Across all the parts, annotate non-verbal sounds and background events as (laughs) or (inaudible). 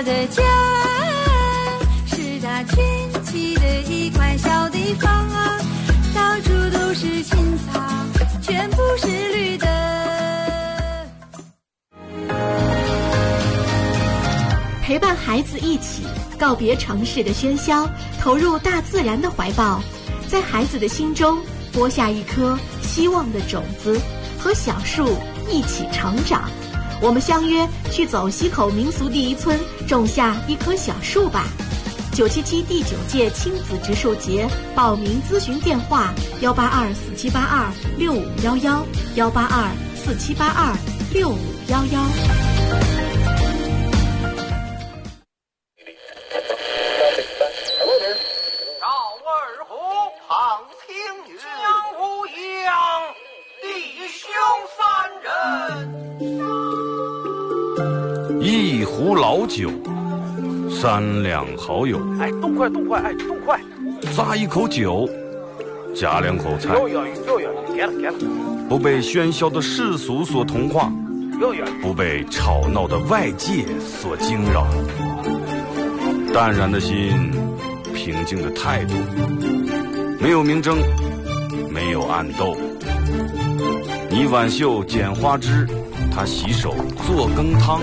我的家是它圈起的一块小地方啊，到处都是青草，全部是绿的。陪伴孩子一起告别城市的喧嚣，投入大自然的怀抱，在孩子的心中播下一颗希望的种子，和小树一起成长。我们相约去走西口民俗第一村，种下一棵小树吧。九七七第九届亲子植树节报名咨询电话：幺八二四七八二六五幺幺，幺八二四七八二六五幺幺。三两好友，哎，动快动快，哎，动快！咂一口酒，夹两口菜，有有有有，给了给了，不被喧嚣的世俗所同化，有有。不被吵闹的外界所惊扰，淡然的心，平静的态度，没有明争，没有暗斗。你挽袖剪花枝，他洗手做羹汤，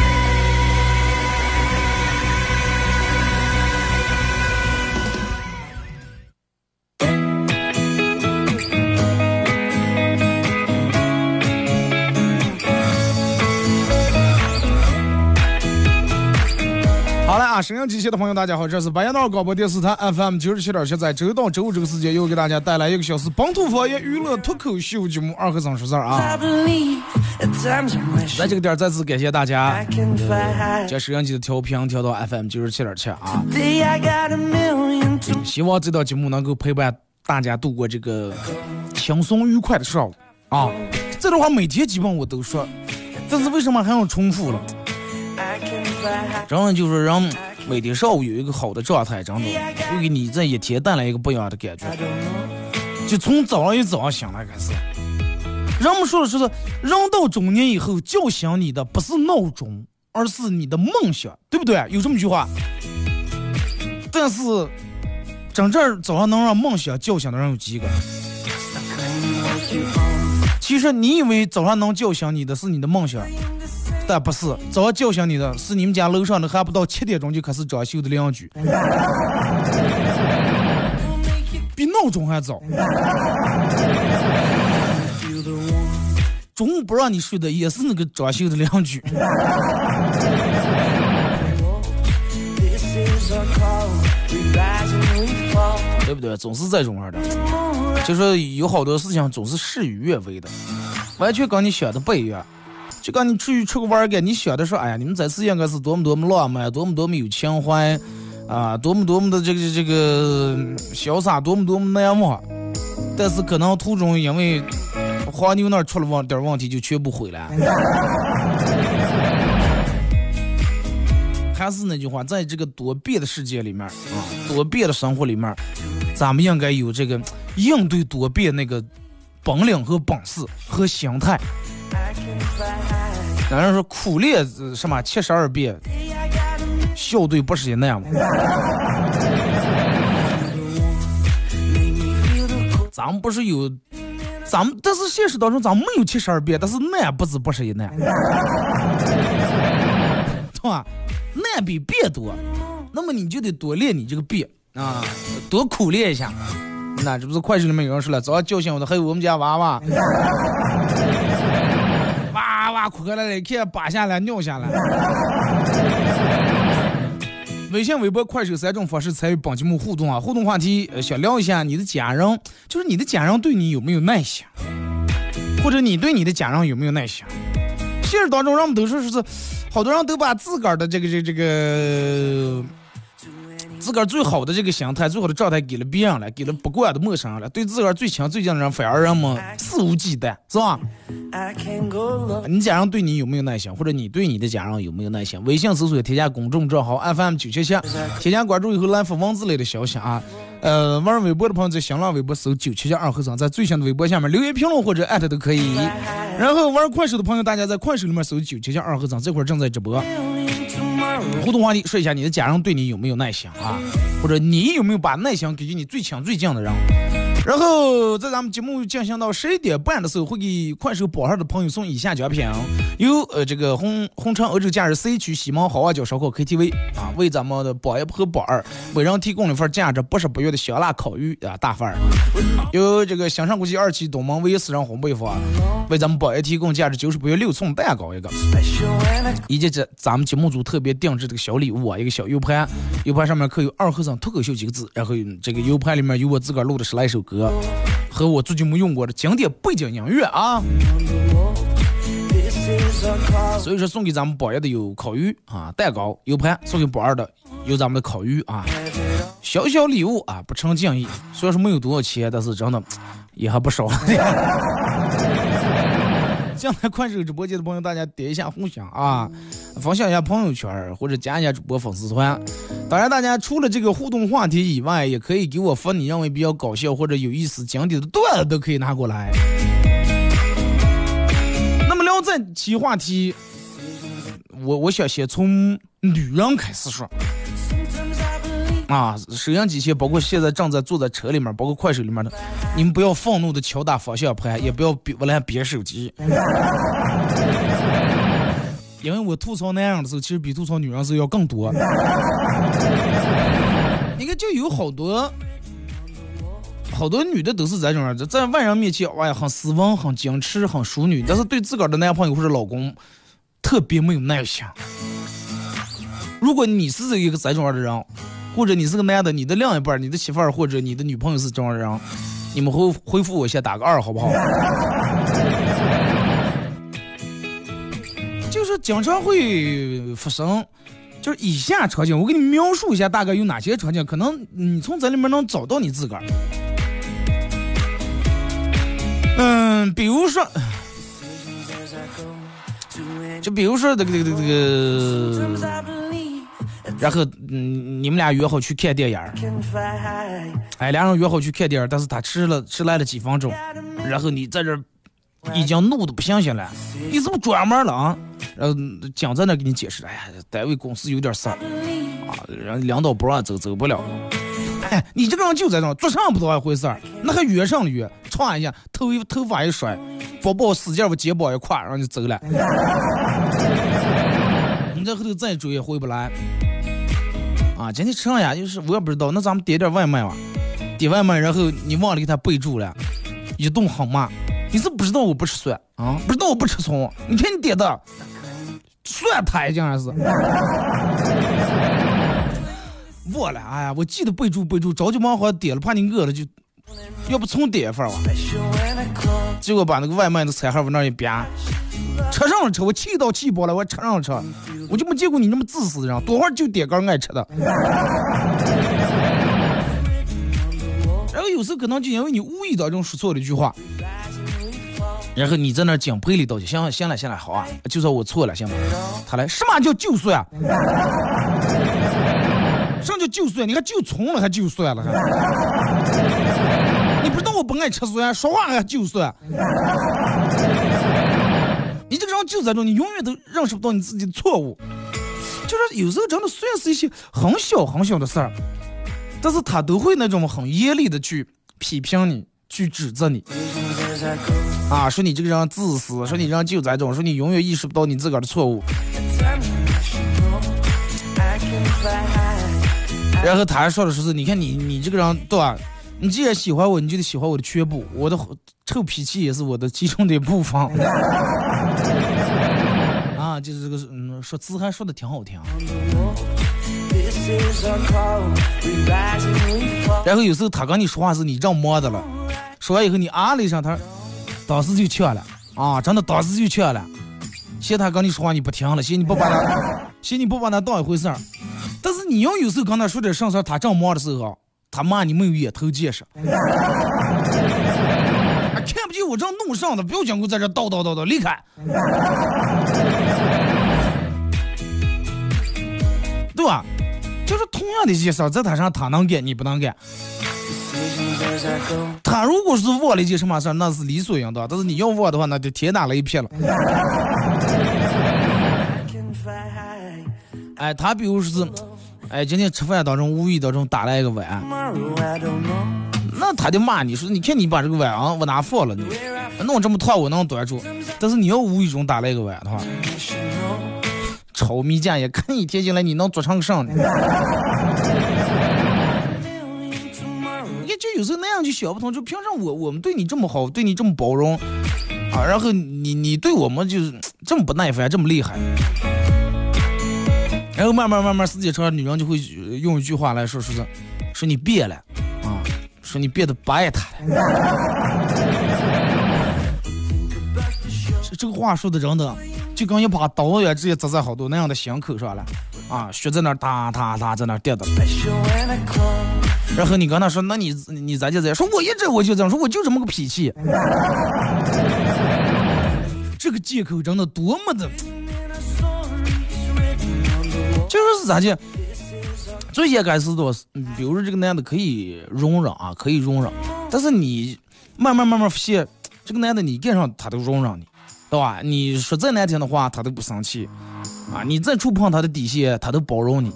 好了啊，沈阳机械的朋友，大家好，这是白杨道广播电视台 FM 九十七点七，在周到周五这个时间又给大家带来一个小时本土方言娱乐脱口秀节目《二和尚说事儿》啊。在这个点儿再次感谢大家将收音机的调频调到 FM 九十七点七啊。希望这档节目能够陪伴大家度过这个轻松愉快的上午啊。这段话每天基本我都说，但是为什么还要重复了？真的就是让每天上午有一个好的状态，真的会给你这一天带来一个不一样的感觉。就从早上一早上醒来开始，人们说的是，人到中年以后叫醒你的不是闹钟，而是你的梦想，对不对？有这么句话。但是，真正早上能让梦想叫醒的人有几个？其实你以为早上能叫醒你的是你的梦想。但不是，早叫醒你的是你们家楼上的还不到七点钟就开始装修的邻居，比闹钟还早。中午不让你睡的也是那个装修的邻居。对不对？总是这种样的，就说有好多事情总是事与愿违的，完全跟你想的不一样。就跟你出去出个玩儿去，你想的说，哎呀，你们这次应该是多么多么浪漫，多么多么有情怀，啊，多么多么的这个这个潇洒，多么多么难忘。但是可能途中因为黄牛那儿出了问点问题，就全部毁了。还是那句话，在这个多变的世界里面啊，多变的生活里面，咱们应该有这个应对多变那个本领和本事和心态。有人说苦练什么七十二变，笑对不是一难吗。咱们不是有，咱们但是现实当中咱们没有七十二变，但是难不止不是一难，对吧？难比变多，那么你就得多练你这个变啊，多苦练一下。那这不是快手里面有人说了，早上叫醒我的还有我们家娃娃，哇哇哭来了，一看扒下来尿下来。微信、微博、快手三种方式参与本节目互动啊！互动话题，呃，想聊一下你的家人，就是你的家人对你有没有耐心，或者你对你的家人有没有耐心？现实当中，人们都说是，好多人都把自个儿的这个、这、这个。自个儿最好的这个心态，最好的状态给了别人了，给了不惯的陌生人了。对自个儿最亲最近的人，反而人们肆无忌惮，是吧？你家人对你有没有耐心，或者你对你的家人有没有耐心？微信搜索添加公众账号 FM 九七七，添加关注以后来发文字类的消息啊。呃，玩微博的朋友在新浪微博搜九七七二和尚，在最新的微博下面留言评论或者艾特都可以。然后玩快手的朋友，大家在快手里面搜九七七二和尚，这会儿正在直播。互动话题，说一下你的家人对你有没有耐心啊？或者你有没有把耐心给予你最亲最近的人？然后在咱们节目进行到十一点半的时候，会给快手榜上的朋友送以下奖品：有呃这个红红城欧洲假日 C 区西门好望角烧烤 KTV 啊，为咱们的榜一和榜二每人提供了一份价值八十八元的香辣烤鱼啊大份儿；有这个兴盛国际二期东门唯一私人烘焙坊为咱们榜一提供价值九十八元六寸蛋糕一个，以及这咱们节目组特别定制这个小礼物啊，一个小 U 盘，U 盘上面刻有“二和尚脱口秀”几个字，然后这个 U 盘里面有我自个儿录的十来首。歌和我最近没用过的经典背景音乐啊，所以说送给咱们宝爷的有烤鱼啊、蛋糕、U 盘；送给宝二的有咱们的烤鱼啊，小小礼物啊，不成敬意。虽然说没有多少钱，但是真的也还不少。(laughs) 进来快手直播间的朋友，大家点一下红心啊，分享一下朋友圈或者加一下主播粉丝团。当然，大家除了这个互动话题以外，也可以给我发你认为比较搞笑或者有意思、经典的段子，都可以拿过来。那么聊这期话题，我我想先从女人开始说。啊，收音机前，包括现在正在坐在车里面，包括快手里面的，你们不要愤怒的敲打方向盘，也不要别不来别手机。因为我吐槽男人的时候，其实比吐槽女人时候要更多。你看，就有好多好多女的都是这种样子，在外人面前，哎呀，很斯文、很矜持、很淑女，但是对自个儿的男朋友或者老公特别没有耐心。如果你是一个这种样的人。或者你是个男的，你的另一半、你的媳妇儿或者你的女朋友是这样人，你们回回复我先打个二，好不好？(laughs) 就是经常会发生，就是以下场景，我给你描述一下，大概有哪些场景，可能你从这里面能找到你自个儿。嗯，比如说，就比如说这个这个这个。然后，嗯，你们俩约好去看电影儿，哎，俩人约好去看电影儿，但是他迟了，迟来了几分钟，然后你在这已经怒的不行行了，你怎么专门了啊？然后蒋在那给你解释，哎呀，单位公司有点事儿，啊，人领导不让走，走不了。哎，你这个人就在这，做啥不当一回事儿，那还约上了约，歘一下，头一头发一甩，包包使劲往肩膀一挎，然后就走了。(laughs) 你在后头再追也回不来。啊，今天吃上呀？就是我也不知道，那咱们点点外卖吧。点外卖，然后你忘了给他备注了，一顿狠骂。你是不知道我不吃蒜啊？不知道我不吃葱？你看你点的蒜苔，竟然是。(laughs) 忘了，哎呀，我记得备注备注，着急忙慌点了，怕你饿了就，要不重点一份吧。结果把那个外卖的菜盒往那一别。吃上了吃，我气到气爆了，我吃上了吃，我就没见过你那么自私的人，多会儿就点个爱吃的。然后有时候可能就因为你无意当中说错了一句话，然后你在那儿讲赔礼道歉，行行了行了，好啊，就算我错了，行吗？他来，什么叫就算？什么叫就算？你还就从了还就算了？我不爱吃酸，说话还就算？(laughs) 你这个人就在这，你永远都认识不到你自己的错误。就是有时候真的虽然是一些很小很小的事儿，但是他都会那种很严厉的去批评你，去指责你。啊，说你这个人自私，说你这人就在这种，说你永远意识不到你自个儿的错误。然后他还说的是，你看你你这个人对吧？你既然喜欢我，你就得喜欢我的全部，我的臭脾气也是我的其中的一部分。(laughs) 啊，就是这个，嗯，说字还说的挺好听。然后有时候他跟你说话时，你正忙的了，说完以后你啊了一声，他当时就呛了，啊，真的当时就呛了。嫌他跟你说话你不听了，嫌你不把他，嫌你不把他当一回事儿。但是你要有时候跟他说点事儿，他正忙的时候，他骂你没有眼头见识。看不见我正弄上的，不要讲我在这叨叨叨叨，离开。对吧？就是同样的一件事，在他上他能干，你不能干。他如果是忘了一件什么事儿，那是理所应当；但是你要忘的话，那就天打雷劈了。哎，他比如说是，哎，今天吃饭当中无意当中打了一个碗，那他就骂你说，你看你把这个碗啊往哪放了？你弄这么烫，我能端住？但是你要无意中打了一个碗的话。炒米酱也看一天进来，你能做成个啥呢？你看，就有时候那样就想不通，就凭啥我我们对你这么好，对你这么包容啊，然后你你对我们就是这么不耐烦，这么厉害，然后慢慢慢慢时间长，女人就会用一句话来说，说是说你变了啊，说你变得不爱他了。这 (laughs) 这个话说的真的。就跟一把刀一样，直接扎在好多那样的心口上了，啊，血在那哒哒哒在那掉的。然后你跟他说，那你你咋就这样？说我一直我就这样说，我就这么个脾气。这个借口真的多么的，就是咋的？最先开始都是，比如说这个男的可以容忍啊，可以容忍，但是你慢慢慢慢发现，这个男的你干啥他都容忍你。对吧？你说再难听的话，他都不生气，啊！你再触碰他的底线，他都包容你，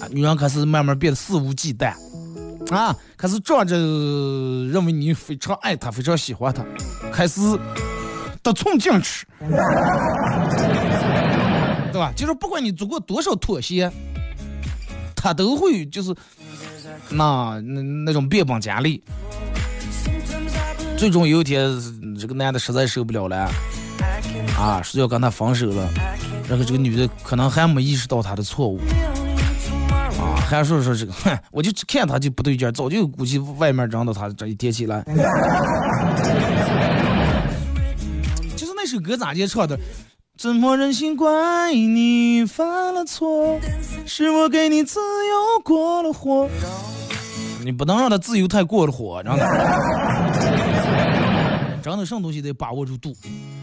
啊！女人开始慢慢变得肆无忌惮，啊！开始仗着认为你非常爱他，非常喜欢他，开始得寸进尺，对吧？就是不管你做过多少妥协，他都会就是那那那种变本加厉，最终有一天，这个男的实在受不了了。啊，是要跟他分手了，然后这个女的可能还没意识到他的错误，啊，还说说这个，哼，我就看他就不对劲，早就估计外面扔到他这一天起来。(laughs) 就是那首歌咋介唱的？怎么忍心怪你犯了错？是我给你自由过了火，你不能让他自由太过了火，真的。(laughs) 真的，什么东西得把握住度。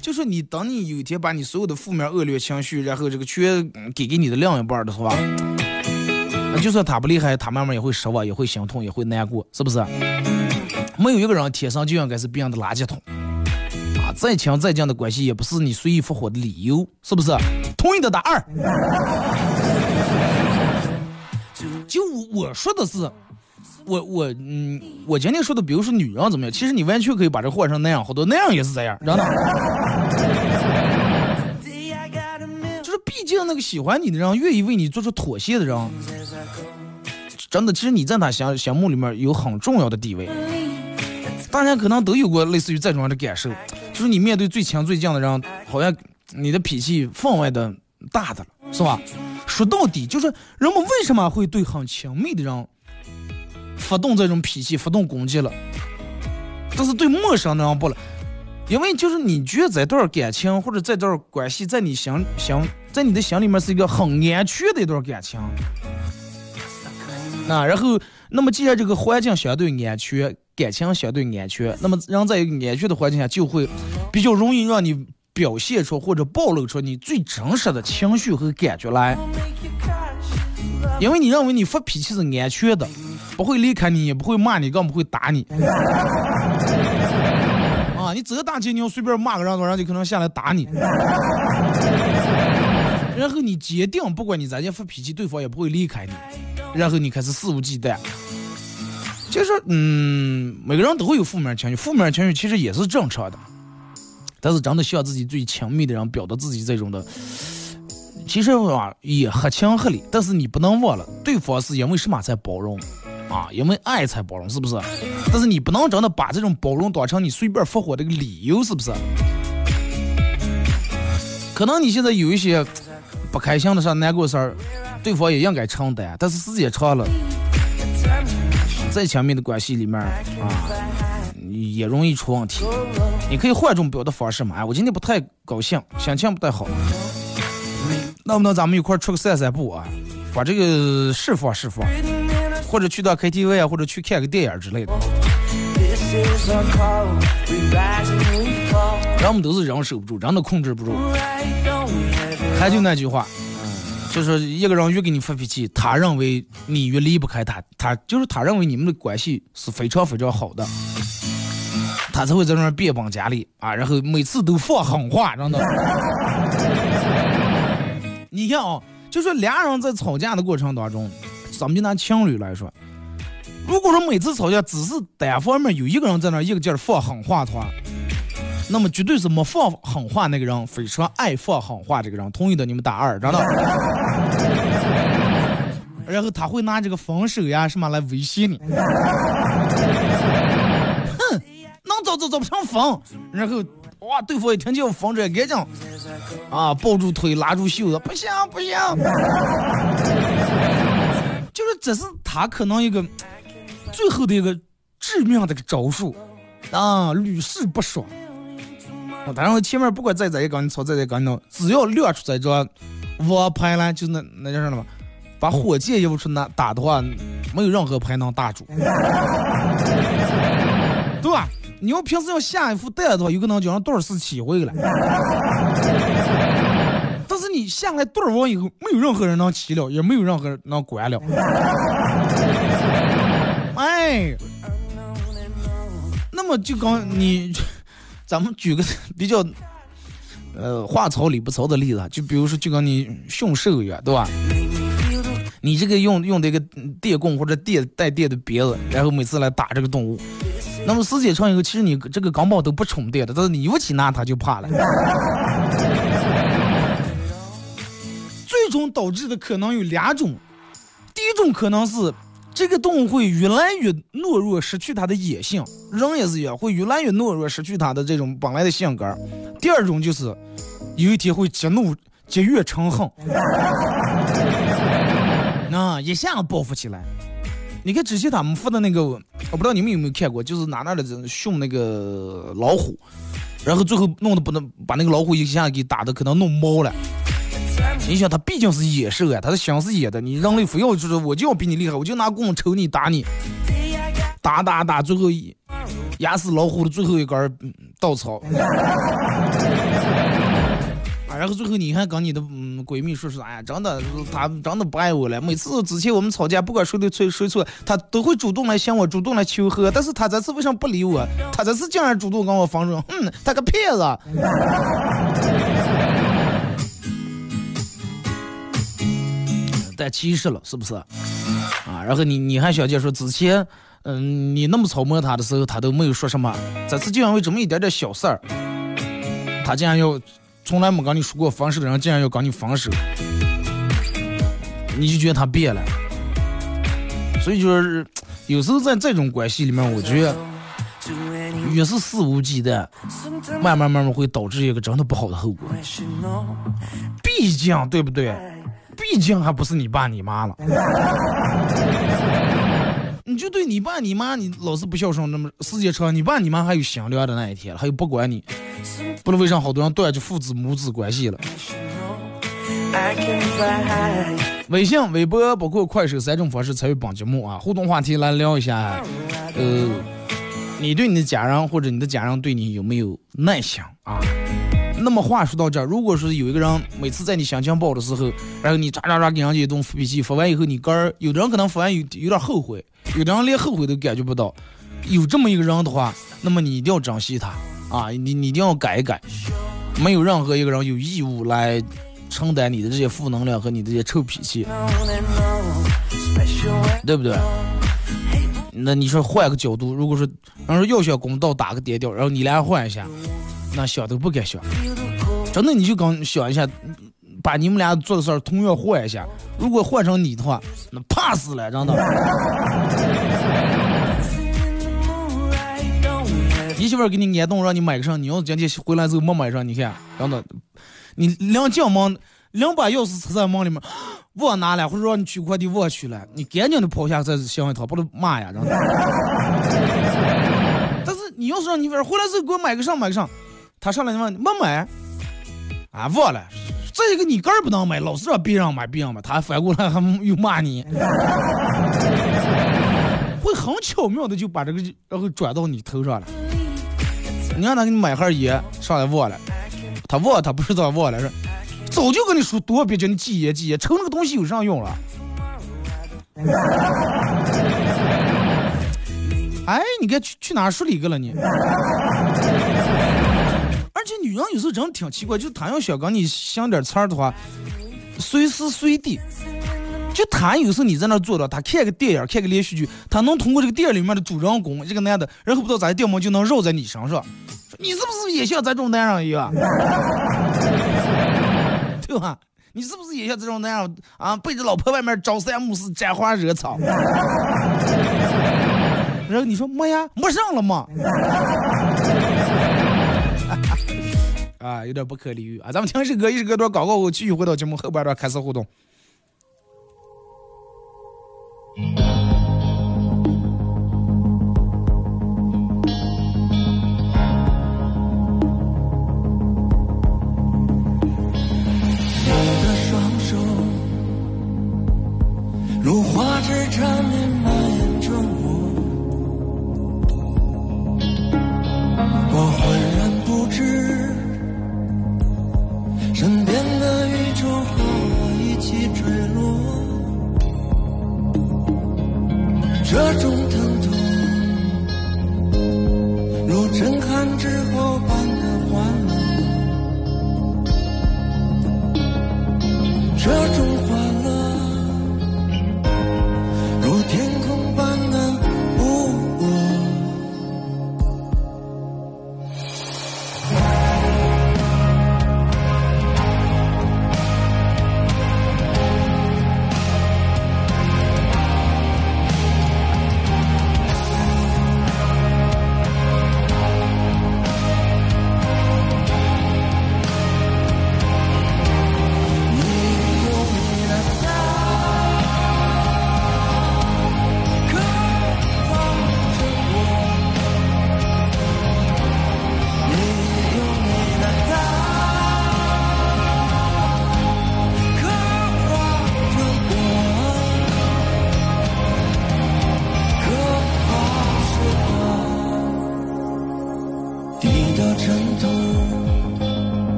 就是你，等你有一天把你所有的负面恶劣情绪，然后这个全给给你的另一半的话，那就算他不厉害，他慢慢也会失望，也会心痛，也会难过，是不是？没有一个人天生就应该是别人的垃圾桶！再强再近的关系，也不是你随意复活的理由，是不是？同意的打二。就我说的是。我我嗯，我今天说的，比如说女人怎么样，其实你完全可以把这换成那样，好多那样也是这样，真的。就是毕竟那个喜欢你的人，愿意为你做出妥协的人，真的，其实你在他心心目里面有很重要的地位。大家可能都有过类似于这种样的感受，就是你面对最亲最近的人，好像你的脾气分外的大的了，是吧？说到底，就是人们为什么会对很亲密的人？发动这种脾气，发动攻击了，但是对陌生人不了，因为就是你觉得这段感情或者这段关系，在你心心，在你的心里面是一个很安全的一段感情，那然后，那么既然这个环境相对安全，感情相对安全，那么人在一个安全的环境下，就会比较容易让你表现出或者暴露出你最真实的情绪和感觉来。因为你认为你发脾气是安全的，不会离开你，也不会骂你，更不会打你。(laughs) 啊，你走个大街，你要随便骂个人，人就可能下来打你。然后你坚定，不管你咋样发脾气，对方也不会离开你。然后你开始肆无忌惮。就是，嗯，每个人都会有负面情绪，负面情绪其实也是正常的。但是真的向自己最亲密的人表达自己这种的。其实啊，也合情合理，但是你不能忘了，对方是因为什么才包容啊？因为爱才包容，是不是？但是你不能真的把这种包容当成你随便发火的一个理由，是不是？可能你现在有一些不开心的事、难过事儿，对方也应该承担，但是时间长了，再亲密的关系里面啊，也容易出问题。你可以换种表达方式嘛？哎，我今天不太高兴，心情不太好。能不能咱们一块出个散散步啊？把这个释放释放，或者去到 KTV 啊，或者去看个电影之类的。人们都是人守不住，人都控制不住。还就那句话，就是一个人越给你发脾气，他认为你越离不开他，他就是他认为你们的关系是非常非常好的，他才会在那儿变本加厉啊，然后每次都放狠话，真的。(laughs) 你看啊，就说俩人在吵架的过程当中，咱们就拿情侣来说，如果说每次吵架只是单方面有一个人在那一个劲儿放狠话的话，那么绝对是没放狠话那个人非常爱放狠话这个人。同意的你们打二，知道？然后他会拿这个分手呀什么来威胁你。哼，能走走走不成分，然后。哇！对方一听见我风着，赶紧啊，抱住腿，拉住袖子，不行不行，就是这是他可能一个最后的一个致命的个招数啊，屡试不爽。当然，前面不管再咋也跟你吵，再咋跟你闹，只要亮出这张王牌来，就那那叫什么，把火箭要出那打的话，没有任何牌能打住，对吧？你要平时要下一副带的话，有可能就让多少次起回来。但是你下来多少完以后，没有任何人能起了，也没有任何人能管了。哎，那么就刚你，咱们举个比较，呃，话糙理不糙的例子，就比如说就跟你驯兽一样，对吧？你这个用用这个电棍或者电带电的鞭子，然后每次来打这个动物。那么时间长以后，其实你这个钢棒都不充电的，但是你一起拿它就怕了。最终导致的可能有两种，第一种可能是这个动物会越来越懦弱，失去它的野性，人也是一样，会越来越懦弱，失去它的这种本来的性格。第二种就是有一天会激怒，积怨成恨，那一下报复起来。你看之前他们发的那个，我不知道你们有没有看过，就是哪那的训那个老虎，然后最后弄得不能把那个老虎一下给打的可能弄毛了。你想，他毕竟是野兽啊，他的心是野的，你人类非要就是我就要比你厉害，我就拿棍抽你打你，打打打，最后一压死老虎的最后一根稻草。(laughs) 啊然后最后你还跟你的嗯闺蜜说说，哎呀，真的，她真的不爱我了。每次之前我们吵架，不管谁对错谁错，她都会主动来向我，主动来求和。但是她这次为什么不理我？她这次竟然主动跟我分手，嗯，她个骗子！但其实了，是不是？啊，然后你你还想讲说之前，嗯，你那么操磨他的时候，他都没有说什么。这次就因为这么一点点小事儿，他竟然要。从来没跟你说过分手的人，竟然要跟你分手，你就觉得他变了。所以就是，有时候在这种关系里面，我觉得越是肆无忌惮，慢慢慢慢会导致一个真的不好的后果。毕竟，对不对？毕竟还不是你爸你妈了。(laughs) 你就对你爸你妈，你老是不孝顺，那么时间长，你爸你妈还有心凉的那一天了，还有不管你，不知道为啥好多人断绝父子母子关系了。微信、微博包括快手三种方式参与本节目啊，互动话题来聊一下，呃，你对你的家人或者你的家人对你有没有耐心啊？那么话说到这儿，如果说有一个人每次在你心情不好的时候，然后你喳喳喳给人家一顿发脾气，发完以后你肝儿，有的人可能发完有有点后悔，有的人连后悔都感觉不到。有这么一个人的话，那么你一定要珍惜他啊！你你一定要改一改，没有任何一个人有义务来承担你的这些负能量和你这些臭脾气，对不对？那你说换个角度，如果说，然后要想公道打个颠调，然后你俩换一下，那想都不敢想。真的，你就刚想一下，把你们俩做的事儿同样换一下，如果换成你的话，那怕死了，真的。你媳妇给你安动，让你买个啥？你要是今天回来之后没买上，你看，真的，你两进门，两把钥匙插在门里面，忘拿了，或者让你取快递忘取了，你赶紧的跑下再想一套，把他骂呀，真的。但是你要是让你媳妇回来之后给我买个啥买个啥，他上来就问没买，啊忘了，这个你根儿不能买，老是让别人买别人买，他反过来还又骂你。(laughs) 会很巧妙的就把这个然后转到你头上了。你让他给你买盒烟，上来忘了，他忘他不知道忘了，是早就跟你说多别叫你戒烟戒烟，抽那个东西有啥用了？(laughs) 哎，你该去去哪说理去了你？而且女人有时候真挺奇怪，就是她要想跟你想点词儿的话，随时随地。就他有时候你在那坐着，他看个电影，看个连续剧，他能通过这个电影里面的主人公这个男的，然后不知道咋的电毛就能绕在你身上，你是不是也像这种男人一样？(laughs) 对吧？你是不是也像这种男人啊？背着老婆外面朝三暮四，沾花惹草。(laughs) 然后你说没呀，没上了吗？(laughs) 啊，有点不可理喻啊！咱们听首歌，一首歌段广告后，继续回到节目后半段开始互动。你的双手如花枝缠绵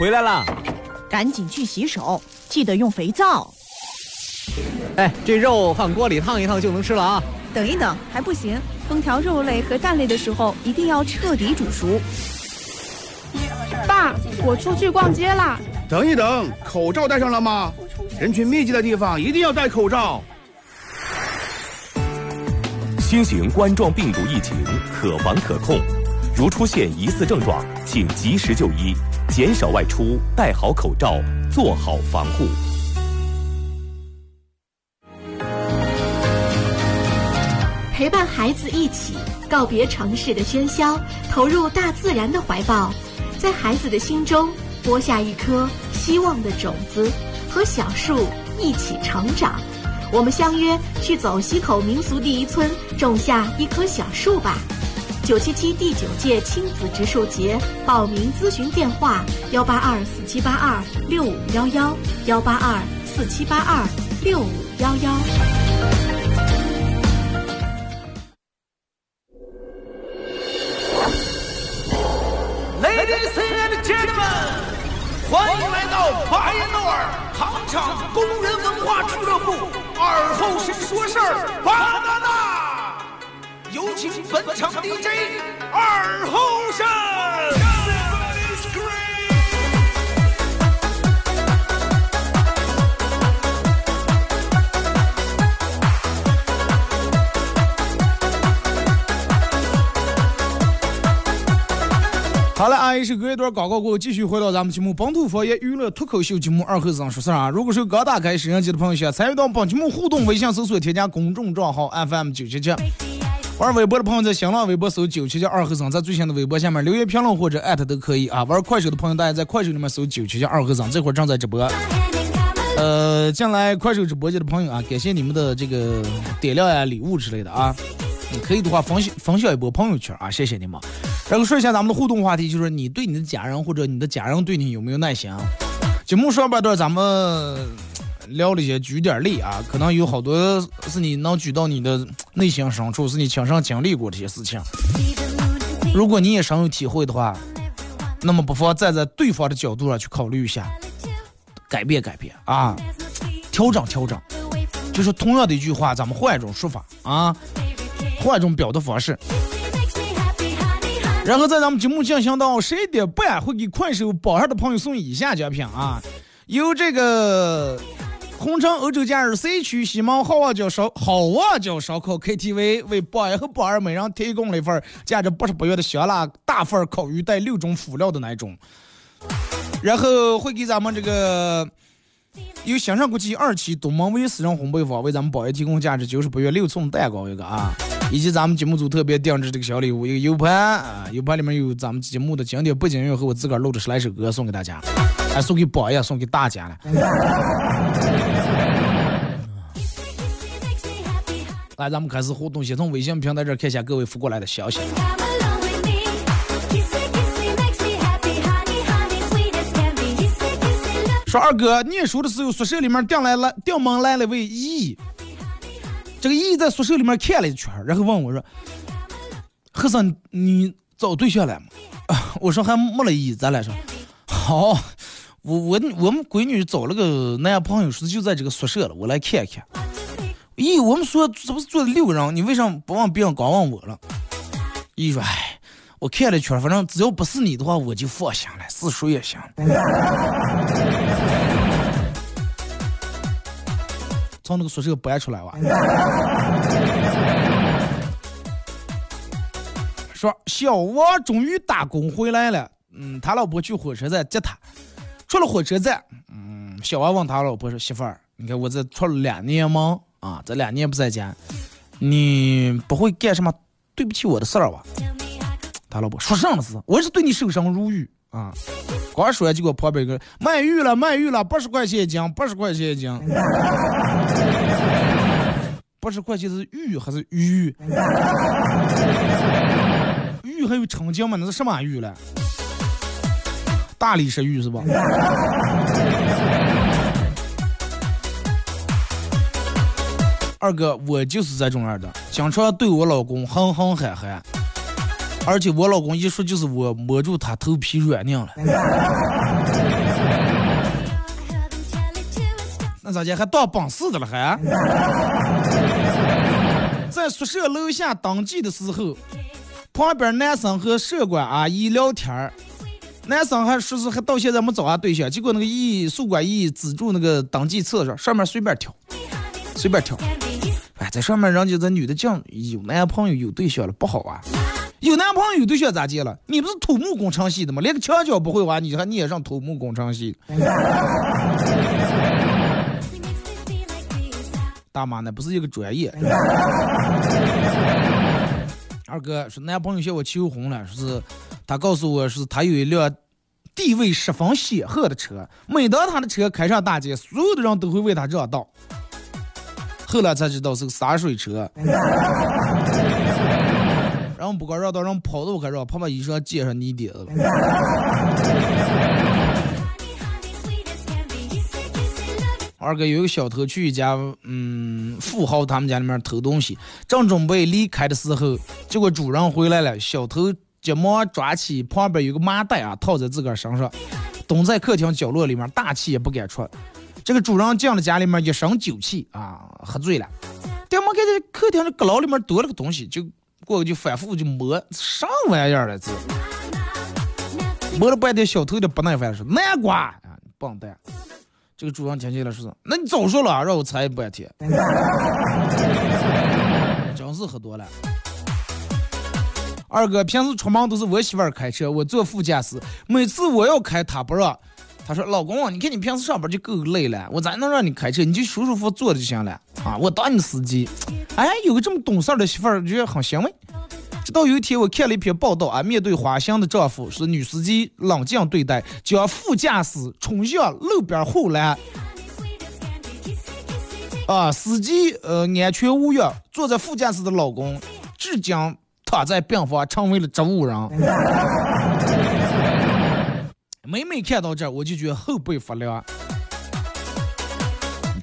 回来了。赶紧去洗手，记得用肥皂。哎，这肉放锅里烫一烫就能吃了啊。等一等，还不行，烹调肉类和蛋类的时候一定要彻底煮熟。爸，我出去逛街啦。等一等，口罩戴上了吗？人群密集的地方一定要戴口罩。新型冠状病毒疫情可防可控，如出现疑似症状，请及时就医，减少外出，戴好口罩，做好防护。陪伴孩子一起告别城市的喧嚣，投入大自然的怀抱，在孩子的心中播下一颗希望的种子，和小树一起成长。我们相约去走西口民俗第一村，种下一棵小树吧。九七七第九届亲子植树节报名咨询电话：幺八二四七八二六五幺幺，幺八二四七八二六五幺幺。Ladies and gentlemen，欢迎来到巴彦淖尔糖厂工人文化俱乐部二后生说事儿巴娜娜，有请本场 DJ 二后生。好了，啊，一首歌一段广告过后，继续回到咱们节目本土方言娱乐脱口秀节目二后生说事儿啊。如果是刚打开摄像机的朋友，想参与到本节目互动，微信搜索添加公众账号 FM 九七七。玩微博的朋友在新浪微博搜九七七二和尚，在最新的微博下面留言评论或者艾特都可以啊。玩快手的朋友，大家在快手里面搜九七七二和尚，这会儿正在直播。呃，进来快手直播间的朋友啊，感谢你们的这个点亮呀、礼物之类的啊。可以的话分享分享一波朋友圈啊，谢谢你们。然后说一下咱们的互动话题，就是你对你的家人或者你的家人对你有没有耐心？节目上半段咱们聊了一些举点例啊，可能有好多是你能举到你的内心深处，是你亲身经历过这些事情。如果你也深有体会的话，那么不妨站在对方的角度上去考虑一下，改变改变啊，调整调整。就是同样的一句话，咱们换一种说法啊。换一种表达方式，然后在咱们节目进行到十一点半，会给快手榜上的朋友送以下奖品啊，由这个红城欧洲假日 C 区西门好望角烧好望角烧烤 KTV 为榜一和榜二每人提供了一份价值八十八元的香辣大份烤鱼带六种辅料的那种，然后会给咱们这个。由新上国际二期东门威私人烘焙坊为咱们榜一提供价值九十八元六寸蛋糕一个啊，以及咱们节目组特别定制这个小礼物一个 U 盘啊，U 盘里面有咱们节目的经典背景音乐和我自个儿录的十来首歌送给大家，还送给榜爷，送给大家了。来，咱们开始互动，先从微信平台这看一下各位发过来的消息。说二哥，念书的时候宿舍里面订来了订门来了位姨，这个姨在宿舍里面看了一圈，然后问我说：“和尚，你找对象了吗？” (laughs) 我说还没了姨，咱俩说好，我我我们闺女找了个男朋友，说就在这个宿舍了，我来看一看。咦，我们说这不是坐了六个人，你为什么不问别人，光问我了？姨说：“哎。”我看了一圈，反正只要不是你的话，我就放心了，是谁也行。从那个宿舍搬出来哇！说小王终于打工回来了，嗯，他老婆去火车站接他。出了火车站，嗯，小王问他老婆说：“媳妇儿，你看我这出了两年门啊，这两年不在家，你不会干什么对不起我的事儿吧？”他老婆说上了是，我是对你守身如玉啊！刚说完就给我旁边一个卖玉了，卖玉了，八十块钱一斤，八十块钱一斤。(laughs) 八十块钱是玉还是玉？玉还有称斤吗？那是什么玉了？大理石玉是吧？(laughs) 二哥，我就是这种样的，经常对我老公哼哼喊喊。而且我老公一说就是我摸住他头皮软硬了。(laughs) 那咋的还当帮事的了还？(laughs) 在宿舍楼下登记的时候，旁边男生和舍管阿姨聊天儿，男生还说是还到现在没找下对象，结果那个一宿管一指住那个登记册上，上面随便挑，随便挑。哎，在上面人家这女的讲有男朋友有对象了，不好啊。有男朋友有对象咋接了？你不是土木工程系的吗？连个墙角不会挖，你还你也上土木工程系？大妈那不是一个专业。二哥说男朋友向我求婚了，说是他告诉我是他有一辆地位十分显赫的车，每当他的车开上大街，所有的人都会为他让道。后来才知道是个洒水车。然后不光绕道，让跑都不敢绕，怕把衣裳溅上泥点子了。二哥有一个小偷去一家嗯富豪他们家里面偷东西，正准备离开的时候，结果主人回来了，小偷急忙抓起旁边有个麻袋啊套在自个儿身上，蹲在客厅角落里面，大气也不敢出。这个主人进了家里面，一身酒气啊，喝醉了，爹妈看见客厅的阁楼里面多了个东西，就。过去就反复就摸啥玩意儿了这，摸了半天，小偷有点不耐烦说：“南瓜啊，笨蛋！”这个主人听见了说：“那你早说了，让我猜半天。”真是喝多了。二哥平时出门都是我媳妇儿开车，我坐副驾驶。每次我要开，他不让。他说：“老公，你看你平时上班就够累了，我咋能让你开车？你就舒舒服服坐就行了啊！我当你司机。哎，有个这么懂事的媳妇儿，觉得很欣慰。直到有一天，我看了一篇报道啊，面对花心的丈夫，是女司机冷静对待，将副驾驶冲向路边护栏。啊，司机呃安全无恙，坐在副驾驶的老公至今躺在病房，成为了植物人。(laughs) 每每看到这，我就觉得后背发凉，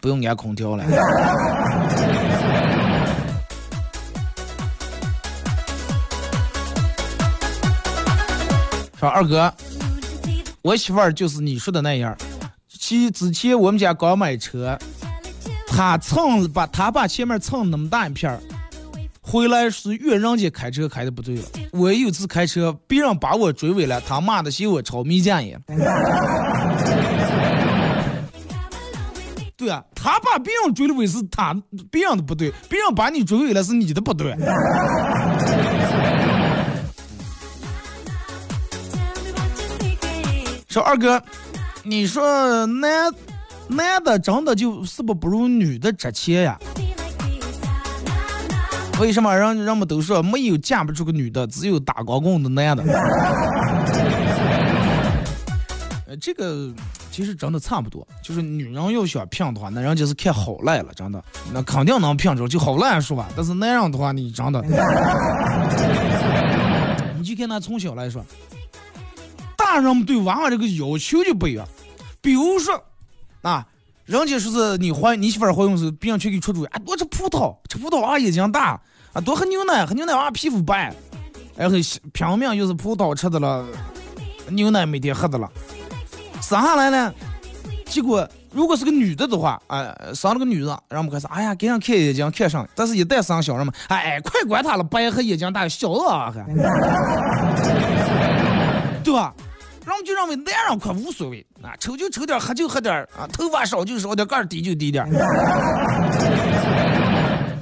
不用安空调了。说二哥，我媳妇儿就是你说的那样。其之前我们家刚买车，他蹭把他把前面蹭那么大一片儿，回来是怨人家开车开的不对了。我有次开车，别人把我追尾了，他骂的嫌我超迷奸也。(laughs) 对啊，他把别人追了尾是他别人的不对，别人把你追尾了是你的不对。说二哥，你说男男的真的就是不不如女的值钱呀？为什么人人们都说没有嫁不出个女的，只有打光棍的男的？(laughs) 呃，这个其实真的差不多，就是女人要想骗的话，那人家是看好赖了，真的，那肯定能骗着，就好赖是吧。但是男人的话，(laughs) 你真的，你就看他从小来说。大人们对娃娃这个要求就不一样，比如说，啊，人家说是你怀你媳妇儿怀孕时，别人去给出主意，啊，多吃葡萄，吃葡萄娃眼睛大，啊，多喝牛奶，喝牛奶娃皮肤白，然后拼命又是葡萄吃的了，牛奶每天喝的了，生下来呢，结果如果是个女的的话，哎，生了个女的，然后我们开始，哎呀，给人看眼睛看上，但是一旦生小人嘛，哎，快管他了，白和眼睛大，小啊还，(laughs) 对吧？人们就认为男人快无所谓啊，抽就抽点，喝就喝点啊，头发少就少点，个儿低就低点。(laughs)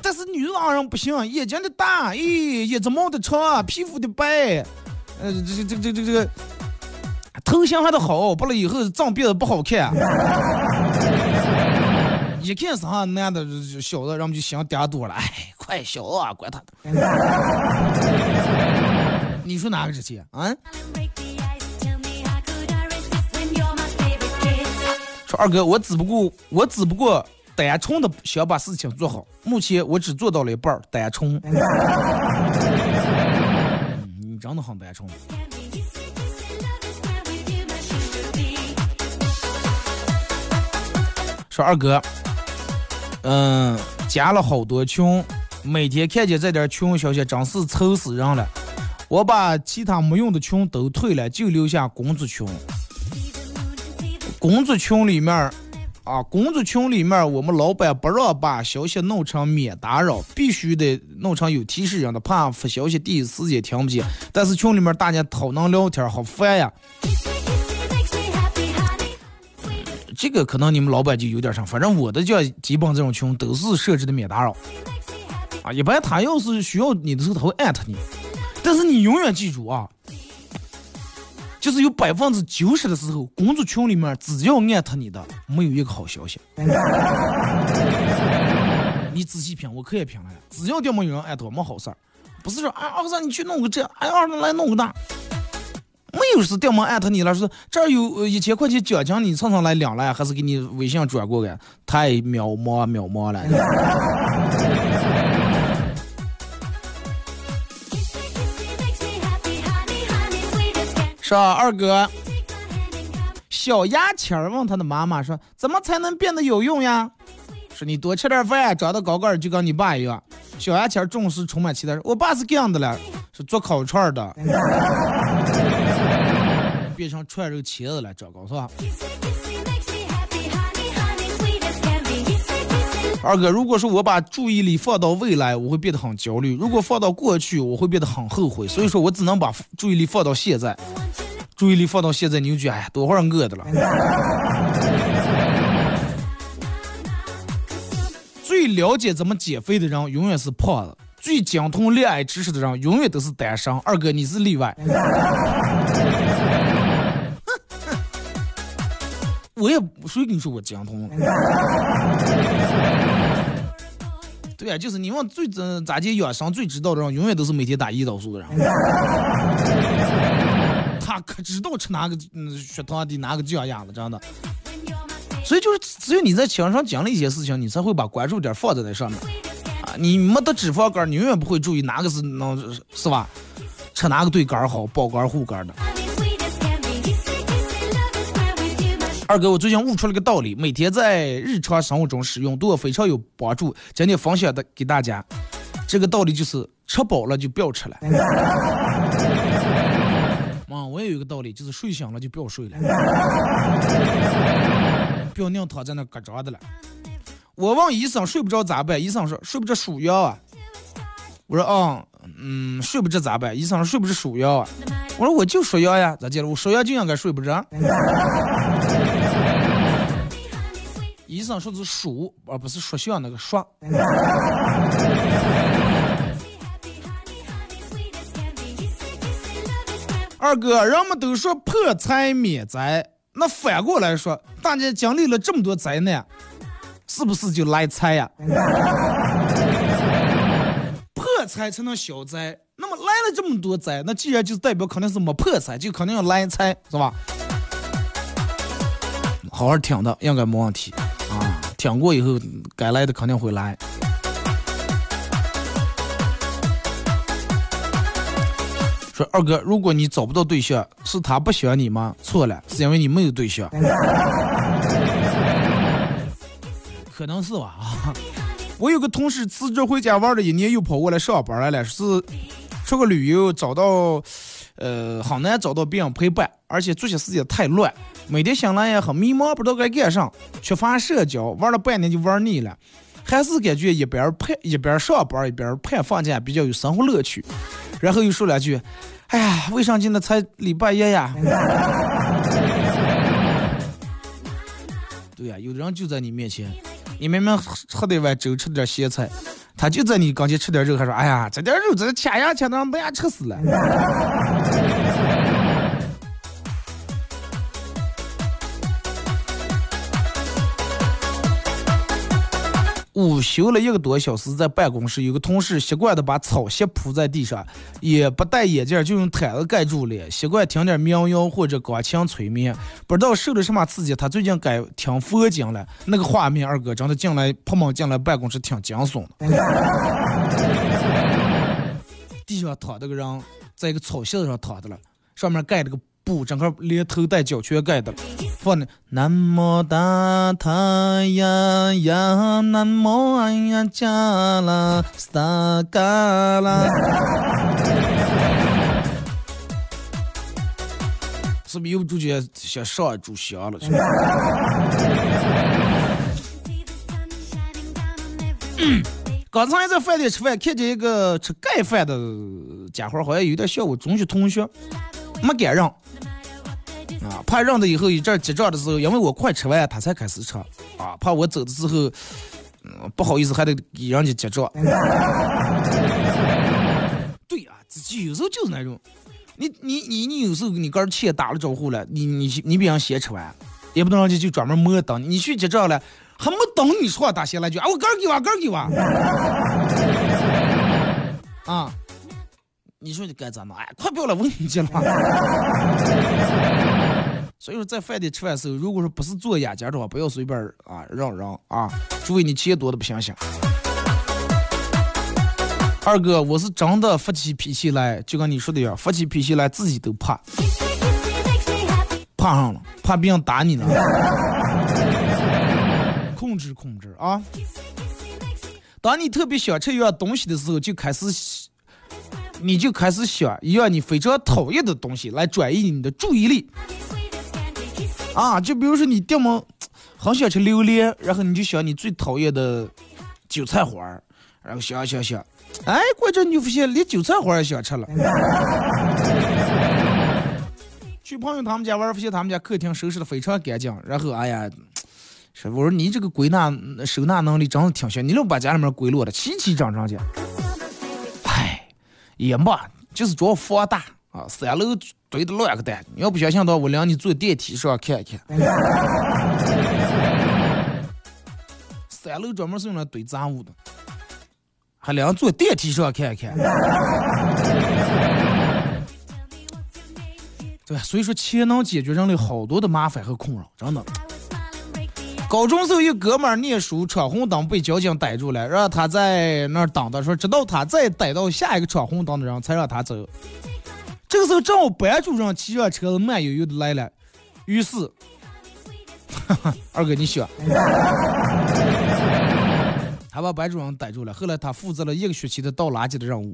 但是女娃人不行，眼睛的大，咦，眼睫毛的长，皮肤的白，呃，这这这这这个头型还得好，不了以后长辫子不好看。(laughs) 一看上男的小的，人们就想点多了，哎，快小啊，管他的。(laughs) 你说哪个值钱啊？说二哥，我只不过我只不过单纯的想把事情做好，目前我只做到了一半儿，单纯。(laughs) 你真的很单纯。说二哥，嗯，加了好多群，每天看见这点群消息，真是愁死人了。我把其他没用的群都退了，就留下工作群。工作群里面，啊，工作群里面，我们老板不让把消息弄成免打扰，必须得弄成有提示样的，怕发消息第一时间听不见。但是群里面大家讨能聊天，好烦呀。这个可能你们老板就有点上，反正我的叫基本这种群都是设置的免打扰。啊，一般他要是需要你的时候，他会艾特你，但是你永远记住啊，就是有百分之九十的时候，工作群里面只要艾特你的，没有一个好消息。(laughs) 你仔细品，我可以品了，只要掉没有人艾特，没好事儿。不是说啊，二哥你去弄个这，哎二哥来弄个那，没有是掉门艾特你了，是这儿有一千块钱奖金，你蹭蹭来两了，还是给你微信转过来？太渺茫渺茫了。说，二哥，小牙签儿问他的妈妈说：“怎么才能变得有用呀？”说你多吃点饭，长得高个儿就跟你爸一样。小牙签儿重视充满期待，我爸是这样的了，是做烤串儿的，(laughs) 变成串肉茄子了，长高是吧？二哥，如果说我把注意力放到未来，我会变得很焦虑；如果放到过去，我会变得很后悔。所以说我只能把注意力放到现在。注意力放到现在，你就觉得哎呀，多会儿饿的了。最了解怎么减肥的人，永远是胖子；最精通恋爱知识的人，永远都是单身。二哥，你是例外。我也谁跟你说我精通？(laughs) 对呀，就是你问最怎咋地养生最知道的人，永远都是每天打胰岛素的人。(laughs) 他可知道吃哪个嗯血糖低哪个降压了，真的。所以就是只有你在墙上讲了一些事情，你才会把关注点放在那上面啊。你没得脂肪肝，你永远不会注意哪个是能是吧？吃哪个对肝好，保肝护肝的。二哥，我最近悟出了个道理，每天在日常生活中使用对我非常有帮助。今天分享的给大家，这个道理就是吃饱了就不要吃了。(laughs) 啊，我也有个道理，就是睡醒了就不要睡了，不要硬躺在那搁着的了。我问医生睡不着咋办？医生说睡不着属羊啊。我说啊，嗯，睡不着咋办？医生说睡不着属羊啊。我说我就属羊呀，咋的了？我属羊就应该睡不着。医生说是属，而不是说像那个说。二哥，人们都说破财免灾，那反过来说，大家经历了这么多灾难，是不是就来财呀？破财才能消灾，那么来了这么多灾，那既然就代表肯定是没破财，就肯定要来财，是吧？好好听的，应该没问题啊。听过以后，该来的肯定会来。说二哥，如果你找不到对象，是他不喜欢你吗？错了，是因为你没有对象。可能是吧啊！(laughs) 我有个同事辞职回家玩了一年，又跑过来上班来了，是出个旅游找到，呃，很难找到别人陪伴，而且作息时间太乱，每天醒来也很迷茫，不知道该干啥，缺乏社交，玩了半年就玩腻了，还是感觉一边盼一边上班一边盼放假比较有生活乐趣。然后又说两句：“哎呀，为啥今天才礼拜一呀？” (laughs) 对呀，有的人就在你面前，你明明喝点碗粥，吃点咸菜，他就在你刚前吃点肉，还说：“哎呀，这点肉这掐牙掐的让大家吃死了。”午休了一个多小时，在办公室，有个同事习惯的把草席铺在地上，也不戴眼镜，就用毯子盖住脸，习惯听点民谣或者钢琴催眠。不知道受了什么刺激，他最近改听佛经了。那个画面，二哥真的进来，砰砰进来办公室，挺惊悚的。(laughs) 地上躺着个人，在一个草席子上躺着了，上面盖了个布，整个连头带脚全盖的。放的南无大太呀呀，南无阿呀加拉萨嘎拉。是不是又主角想上炷香了？刚才在饭店吃饭，看见一个吃盖饭的家伙，好像有点像我中学同学，没敢让啊，怕让他以后一阵结账的时候，因为我快吃完，他才开始吃啊，怕我走的时候，嗯，不好意思还得给人家结账。(laughs) 对啊，自己有时候就是那种，你你你你有时候你跟钱打了招呼了，你你你比人先吃完，也不能让人家就专门摸等你，你去结账了。还没等你说，他先来句啊！我哥给我，哥给我。(laughs) 啊！你说你该咋弄？哎，快不要来问你去了。(laughs) 所以说，在饭店吃饭的时候，如果说不是做眼尖的话，不要随便啊让让啊，除非你钱多的不行行。二哥，我是真的发起脾气来，就跟你说的一样，发起脾气来自己都怕，怕上了，怕别人打你呢。控制控制啊！当你特别想吃一样东西的时候，就开始，你就开始想一样你非常讨厌的东西来转移你的注意力。啊，就比如说你这么很想吃榴莲，然后你就想你最讨厌的韭菜花儿，然后想想想，哎，过阵你发现连韭菜花也想吃了。(laughs) 去朋友他们家玩儿，发现他们家客厅收拾的非常干净，然后哎呀。是我说你这个归纳收纳能力真是挺行，你能把家里面归落的齐齐整整的。也嘛，就是主要放大啊，三楼堆的乱个蛋。你要不相信的话，我领你坐电梯上看一看。(laughs) 三楼专门是用来堆杂物的，还领坐电梯上看一看。(laughs) 对，所以说钱能解决人类好多的麻烦和困扰，真的。高中时候，一哥们儿念书闯红灯被交警逮住了，让他在那儿等着，说直到他再逮到下一个闯红灯的人才让他走。这个时候正好班主任骑着车子慢悠悠的来了，于是，(laughs) 二哥你选，他把班主任逮住了。后来他负责了一个学期的倒垃圾的任务。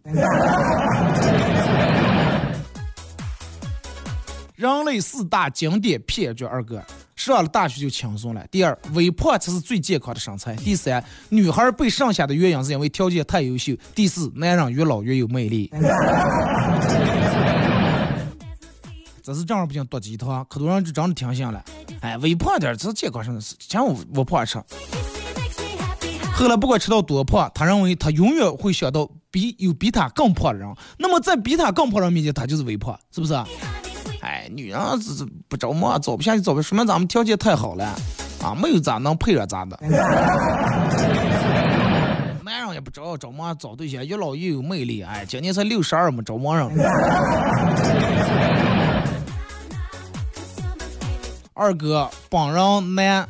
人类四大经典骗局，二哥。上了大学就轻松了。第二，微胖才是最健康的身材。第三，女孩被剩下的原因是因为条件太优秀。第四，男人越老越有魅力。(laughs) 这是正儿八经毒鸡汤，可多人就真的听信了。哎，微胖点这是健康上的事，千万不胖吃。后来不管吃到多胖，他认为他永远会想到比有比他更胖的人。那么在比他更胖的人面前，他就是微胖，是不是？哎，女人这这不着嘛，找不下去找不，说明咱们条件太好了啊，没有咋能配上咋的。(laughs) 男人也不着找嘛找对象，越老越有魅力。哎，今年才六十二嘛，找嘛人？二哥，本人男，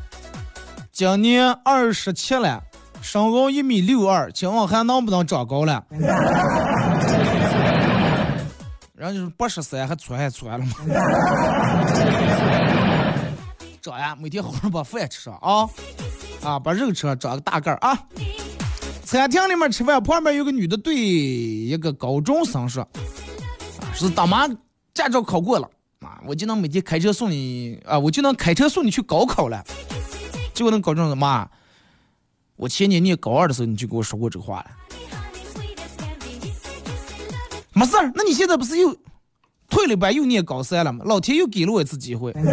今年二十七了，身高一米六二，今晚还能不能长高了？人家说八十三还穿还穿了吗？(laughs) 长呀，每天好好把饭吃上啊啊，把肉吃上，长个大个儿啊。餐厅里面吃饭，旁边有个女的对一个高中生说：“是大妈驾照考过了啊，我就能每天开车送你啊，我就能开车送你去高考了。”结果那高中生妈，我前年念高二的时候你就跟我说过这个话了。没事儿，那你现在不是又退了班又念高三了吗？老天又给了我一次机会。(laughs)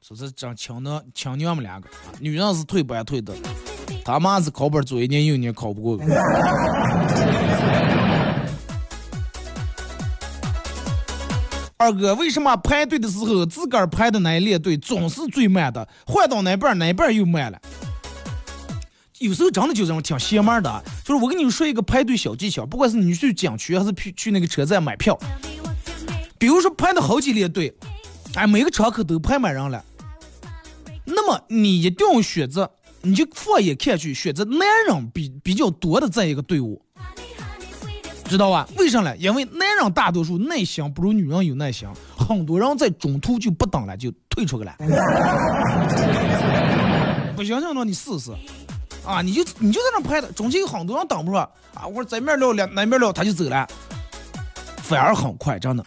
说是真亲的亲娘们两个，女人是退班退的，他妈是考本左一年右一年考不过。(laughs) 二哥，为什么排队的时候自个儿排的那一列队总是最慢的？换到哪半哪半又慢了？有时候真的就这种挺邪门的，就是我跟你们说一个排队小技巧，不管是你去景区还是去去那个车站买票，比如说排的好几列队，哎，每个窗口都排满人了，那么你一定要选择，你就放眼看去，选择男人比比较多的这一个队伍，知道吧？为啥呢？因为男人大多数耐心不如女人有耐心，很多人在中途就不等了，就退出去了。不相信，那你试试。啊！你就你就在那拍的，中间有很多人挡不住啊！我说咱面聊两，那面聊他就走了，反而很快，真的。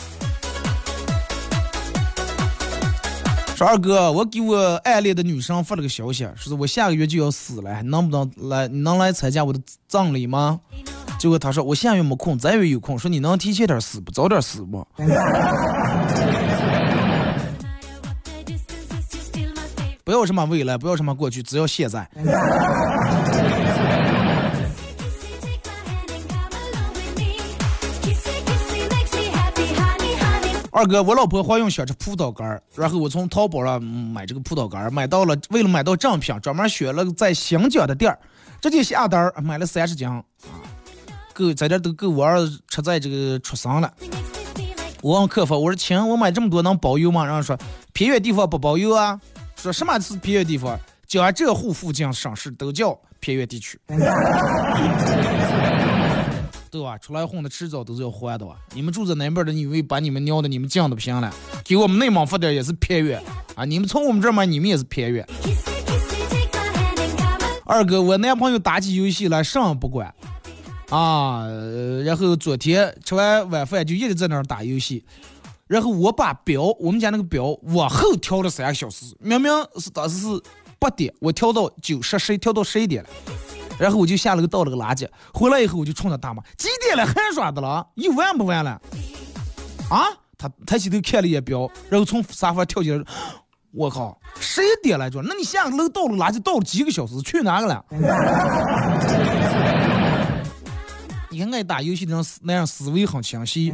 说二哥，我给我暗恋的女生发了个消息，说我下个月就要死了，能不能来？能来参加我的葬礼吗？结果他说我下月没空，再月有空。说你能提前点死不？早点死不？(laughs) 不要什么未来，不要什么过去，只要现在。二哥，我老婆怀孕想吃葡萄干儿，然后我从淘宝上买这个葡萄干儿，买到了，为了买到正品，专门选了在新疆的店儿，直接下单儿买了三十斤，啊，够在这都够我儿子吃在这个出生了。我问客服，我说亲，我买这么多能包邮吗？然后说偏远地方不包邮啊。说什么是偏远地方？江浙沪附近省市都叫偏远地区。(laughs) 对吧？出来混的迟早都是要还的吧？你们住在南边的，你以为把你们尿的你们犟的不行了？给我们内蒙发点也是偏远啊！你们从我们这儿买，你们也是偏远。二哥，我男朋友打起游戏来什么不管啊，然后昨天吃完晚饭就一直在那儿打游戏，然后我把表，我们家那个表往后调了三个小时，明明是当时是八点，我调到九十十，调到十一点了。然后我就下楼倒了个垃圾，回来以后我就冲他大骂：“几点了还耍的了？有完不完了？”啊！他抬起头看了一眼表，然后从沙发跳起来：“我靠，十一点了就？那你下楼倒了垃圾倒了几个小时？去哪个了？” (laughs) 你看爱打游戏的人那样思维很清晰。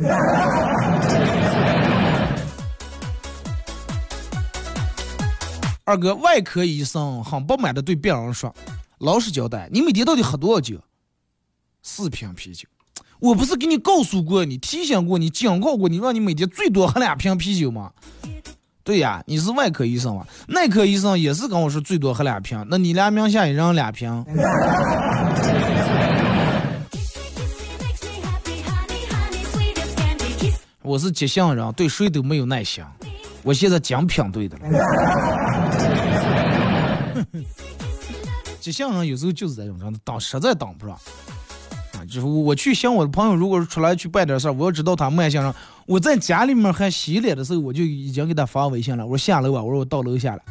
二哥，外科医生很不满的对病人说。老实交代，你每天到底喝多少酒？四瓶啤酒。我不是给你告诉过你、提醒过你、警告过你，让你每天最多喝两瓶啤酒吗？对呀，你是外科医生嘛？内科医生也是跟我说最多喝两瓶。那你俩名下一人两瓶。我是急性人，对谁都没有耐心。我现在精品队的了。急性人有时候就是这种，真的挡实在挡不上啊！就是我去想我的朋友，如果出来去办点事儿，我要知道他慢性上，我在家里面还洗脸的时候，我就已经给他发微信了。我说下楼吧，我说我到楼下了。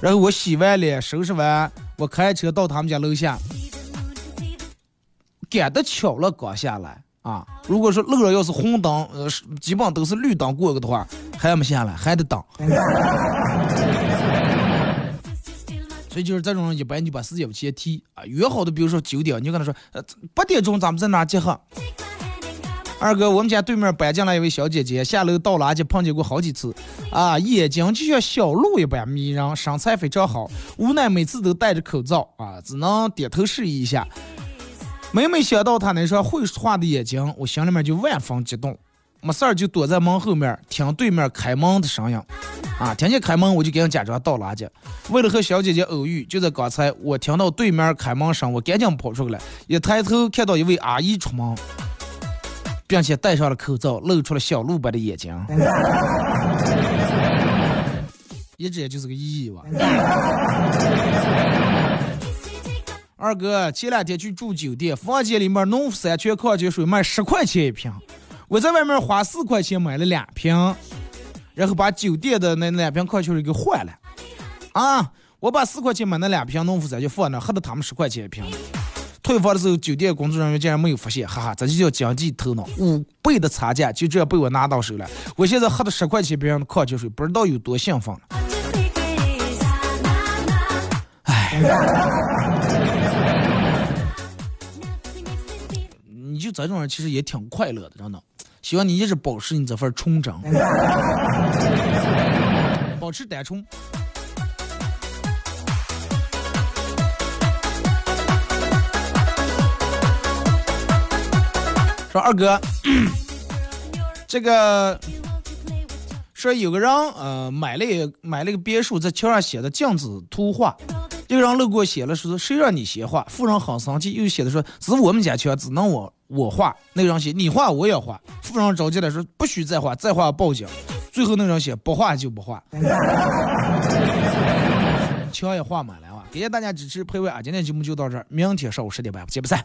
然后我洗完脸，收拾完，我开车到他们家楼下，赶得巧了，刚下来啊！如果说路上要是红灯，呃，基本都是绿灯过个的话，还没下来，还得等。所以就是这种人，一般就把时间往前提啊。约好的，比如说九点，你就跟他说，呃，八点钟咱们在哪集合？二哥，我们家对面搬进来一位小姐姐，下楼倒垃圾碰见过好几次，啊，眼睛就像小鹿一般迷人，身材非常好，无奈每次都戴着口罩啊，只能点头示意一下。每每想到她那双会说话的眼睛，我心里面就万分激动。没事儿就躲在门后面听对面开门的声音，啊，听见开门我就给人假装倒垃圾。为了和小姐姐偶遇，就在刚才，我听到对面开门声，我赶紧跑出来，一抬头看到一位阿姨出门，并且戴上了口罩，露出了小鹿般的眼睛，一直也就是个意义吧。二哥，前两天去住酒店，房间里面农夫山泉矿泉水卖十块钱一瓶。我在外面花四块钱买了两瓶，然后把酒店的那两瓶矿泉水给换了，啊！我把四块钱买那两瓶农夫山泉放那，喝的他们十块钱一瓶。退房的时候，酒店工作人员竟然没有发现，哈哈，这就叫经济头脑，五倍的差价就这样被我拿到手了。我现在喝的十块钱一瓶的矿泉水，不知道有多兴奋了。哎，(laughs) 你就这种人其实也挺快乐的，真的。希望你一直保持你这份冲真，(laughs) 保持单冲。说二哥，(clears throat) 这个说有个人呃买了买了个别墅，在墙上写的酱紫图画，有人路过写了说谁让你写画？富人很生气，又写的说是我们家墙，只能我。我画，那个人写你画我也画，富人着急了说不许再画，再画报警。最后那个人写不画就不画，(laughs) 墙也画满了啊！感谢大家支持陪伴啊！今天节目就到这儿，明天上午十点半不见不散。